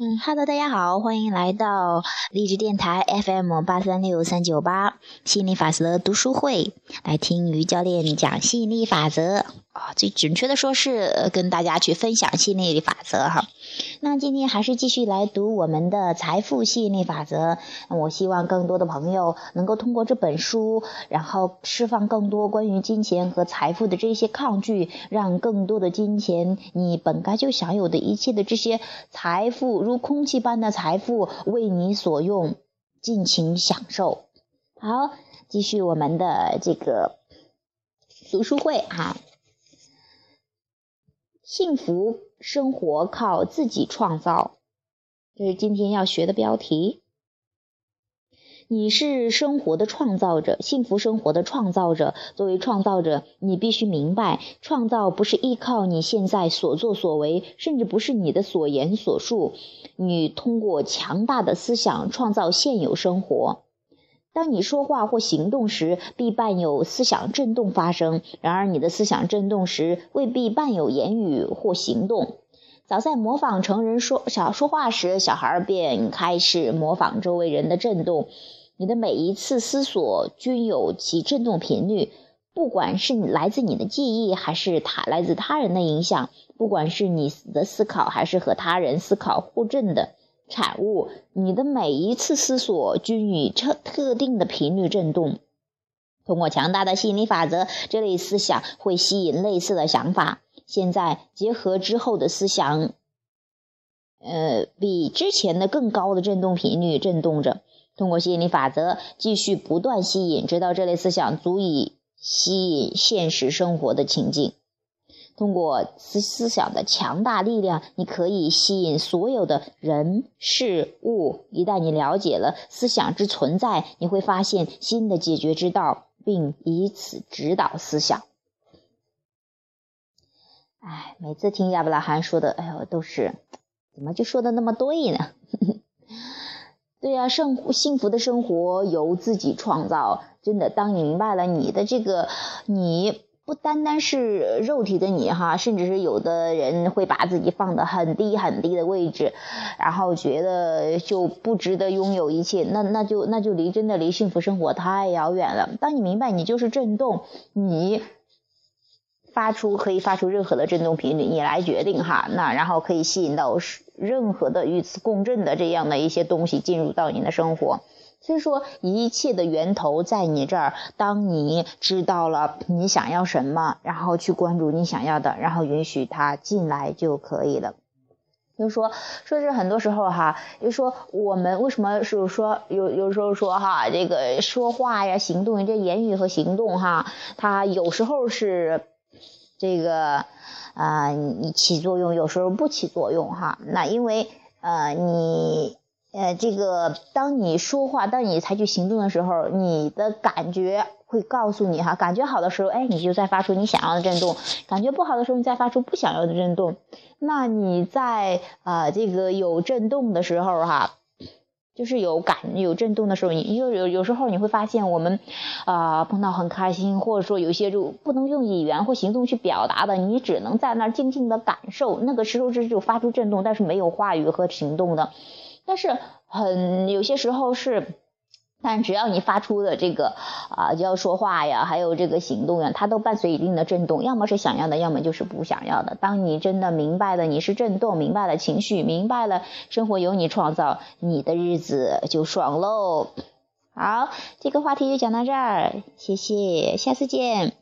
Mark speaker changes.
Speaker 1: 嗯哈喽，大家好，欢迎来到励志电台 FM 八三六三九八吸引力法则读书会，来听于教练讲吸引力法则啊，最准确的说是跟大家去分享吸引力法则哈。那今天还是继续来读我们的财富吸引力法则。我希望更多的朋友能够通过这本书，然后释放更多关于金钱和财富的这些抗拒，让更多的金钱，你本该就享有的一切的这些财富，如空气般的财富为你所用，尽情享受。好，继续我们的这个读书会啊。幸福生活靠自己创造，这是今天要学的标题。你是生活的创造者，幸福生活的创造者。作为创造者，你必须明白，创造不是依靠你现在所作所为，甚至不是你的所言所述。你通过强大的思想创造现有生活。当你说话或行动时，必伴有思想震动发生。然而，你的思想震动时，未必伴有言语或行动。早在模仿成人说小说话时，小孩便开始模仿周围人的震动。你的每一次思索均有其震动频率，不管是来自你的记忆，还是他来自他人的影响；不管是你的思考，还是和他人思考互震的。产物，你的每一次思索均以特特定的频率振动。通过强大的吸引力法则，这类思想会吸引类似的想法。现在结合之后的思想，呃，比之前的更高的振动频率振动着。通过吸引力法则，继续不断吸引，直到这类思想足以吸引现实生活的情境。通过思思想的强大力量，你可以吸引所有的人事物。一旦你了解了思想之存在，你会发现新的解决之道，并以此指导思想。哎，每次听亚伯拉罕说的，哎呦，都是怎么就说的那么对呢？对呀，生幸福的生活由自己创造。真的，当你明白了你的这个你。不单单是肉体的你哈，甚至是有的人会把自己放得很低很低的位置，然后觉得就不值得拥有一切，那那就那就离真的离幸福生活太遥远了。当你明白你就是震动，你发出可以发出任何的震动频率，你来决定哈，那然后可以吸引到任何的与此共振的这样的一些东西进入到你的生活。所以说，一切的源头在你这儿。当你知道了你想要什么，然后去关注你想要的，然后允许它进来就可以了。就是说，说是很多时候哈，就说我们为什么是说有有时候说哈，这个说话呀、行动，这言语和行动哈，它有时候是这个啊，你起作用，有时候不起作用哈。那因为呃你。呃，这个当你说话，当你采取行动的时候，你的感觉会告诉你哈，感觉好的时候，哎，你就在发出你想要的震动；感觉不好的时候，你再发出不想要的震动。那你在啊，这个有震动的时候哈，就是有感有震动的时候，你有有有时候你会发现，我们啊碰到很开心，或者说有些就不能用语言或行动去表达的，你只能在那儿静静的感受。那个时候是就发出震动，但是没有话语和行动的。但是很有些时候是，但只要你发出的这个啊，就要说话呀，还有这个行动呀，它都伴随一定的震动，要么是想要的，要么就是不想要的。当你真的明白了你是震动，明白了情绪，明白了生活由你创造，你的日子就爽喽。好，这个话题就讲到这儿，谢谢，下次见。